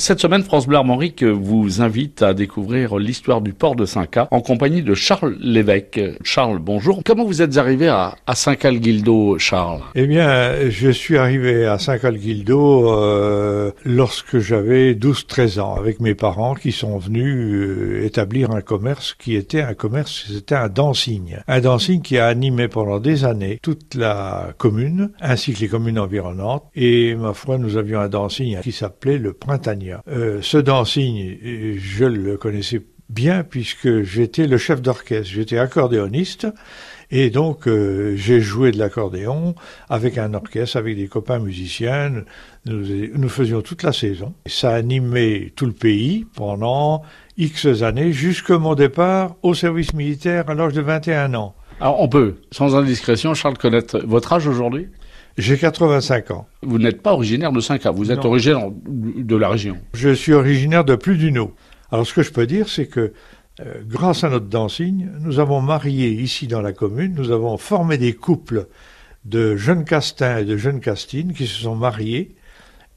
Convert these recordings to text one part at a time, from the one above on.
Cette semaine, France Bleu Armorique vous invite à découvrir l'histoire du port de Saint-Cas en compagnie de Charles Lévesque. Charles, bonjour. Comment vous êtes arrivé à, à Saint-Cal-Guildo, Charles? Eh bien, je suis arrivé à Saint-Cal-Guildo euh, lorsque j'avais 12-13 ans avec mes parents qui sont venus euh, établir un commerce qui était un commerce, c'était un dancing. Un dancing qui a animé pendant des années toute la commune ainsi que les communes environnantes. Et ma foi, nous avions un dancing qui s'appelait le Euh, ce dancing, je le connaissais bien puisque j'étais le chef d'orchestre, j'étais accordéoniste et donc euh, j'ai joué de l'accordéon avec un orchestre, avec des copains musiciens. Nous, nous faisions toute la saison. Ça animait tout le pays pendant X années jusqu'à mon départ au service militaire à l'âge de 21 ans. Alors on peut, sans indiscrétion, Charles, connaître votre âge aujourd'hui? J'ai 85 ans. Vous n'êtes pas originaire de Saint-Cas, vous êtes originaire de la région. Je suis originaire de Pludino. Alors ce que je peux dire, c'est que euh, grâce à notre dancing, nous avons marié ici dans la commune, nous avons formé des couples de jeunes castins et de jeunes castines qui se sont mariés.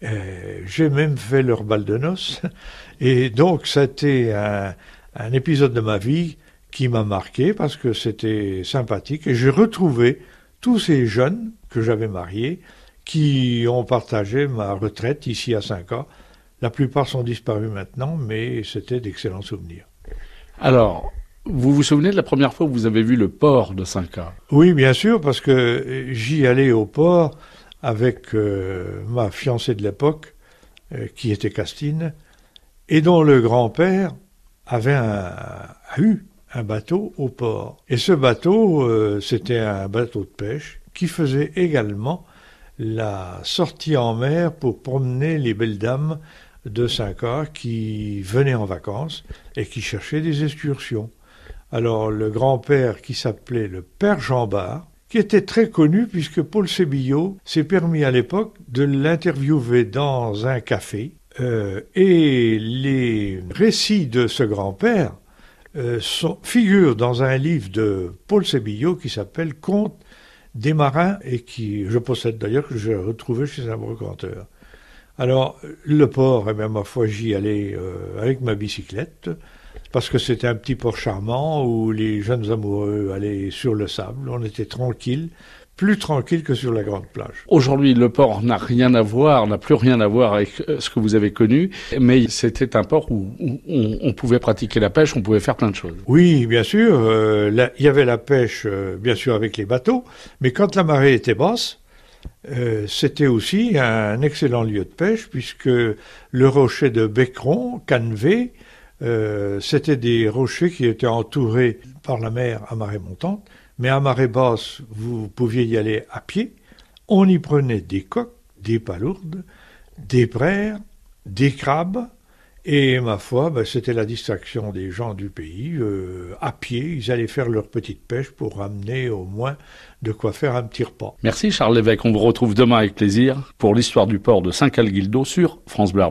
Euh, j'ai même fait leur bal de noces. Et donc, c'était un, un épisode de ma vie qui m'a marqué parce que c'était sympathique. Et j'ai retrouvé tous ces jeunes que j'avais mariés qui ont partagé ma retraite ici à 5 ans. La plupart sont disparus maintenant, mais c'était d'excellents souvenirs. Alors, vous vous souvenez de la première fois où vous avez vu le port de 5 ans? Oui, bien sûr, parce que j'y allais au port avec euh, ma fiancée de l'époque, euh, qui était Castine, et dont le grand-père avait un, a eu un bateau au port. Et ce bateau, euh, c'était un bateau de pêche qui faisait également la sortie en mer pour promener les belles dames de Saint-Car qui venaient en vacances et qui cherchaient des excursions. Alors le grand-père qui s'appelait le père Jean Bart, qui était très connu puisque Paul Sébillot s'est permis à l'époque de l'interviewer dans un café. Euh, et les récits de ce grand-père euh, figure dans un livre de Paul Sébillot qui s'appelle Conte des marins et qui je possède d'ailleurs que j'ai retrouvé chez un brocanteur. Alors le port, eh bien, ma foi j'y allais euh, avec ma bicyclette parce que c'était un petit port charmant où les jeunes amoureux allaient sur le sable, on était tranquille, plus tranquille que sur la grande plage. Aujourd'hui, le port n'a rien à voir, n'a plus rien à voir avec euh, ce que vous avez connu, mais c'était un port où, on, pouvait pratiquer la pêche, on pouvait faire plein de choses. Oui, bien sûr. Euh, il y avait la pêche, euh, bien sûr, avec les bateaux, mais quand la marée était basse, c'était aussi un excellent lieu de pêche, puisque le rocher de Becron, Cannevé, c'était des rochers qui étaient entourés par la mer à marée montante, mais à marée basse, vous pouviez y aller à pied. On y prenait des coques, des palourdes, des brères, des crabes, et ma foi, ben, c'était la distraction des gens du pays. Euh, à pied, ils allaient faire leur petite pêche pour ramener au moins de quoi faire un petit repas. Merci Charles Lévesque. On vous retrouve demain avec plaisir pour l'histoire du port de Saint-Calguildo sur France Bleu.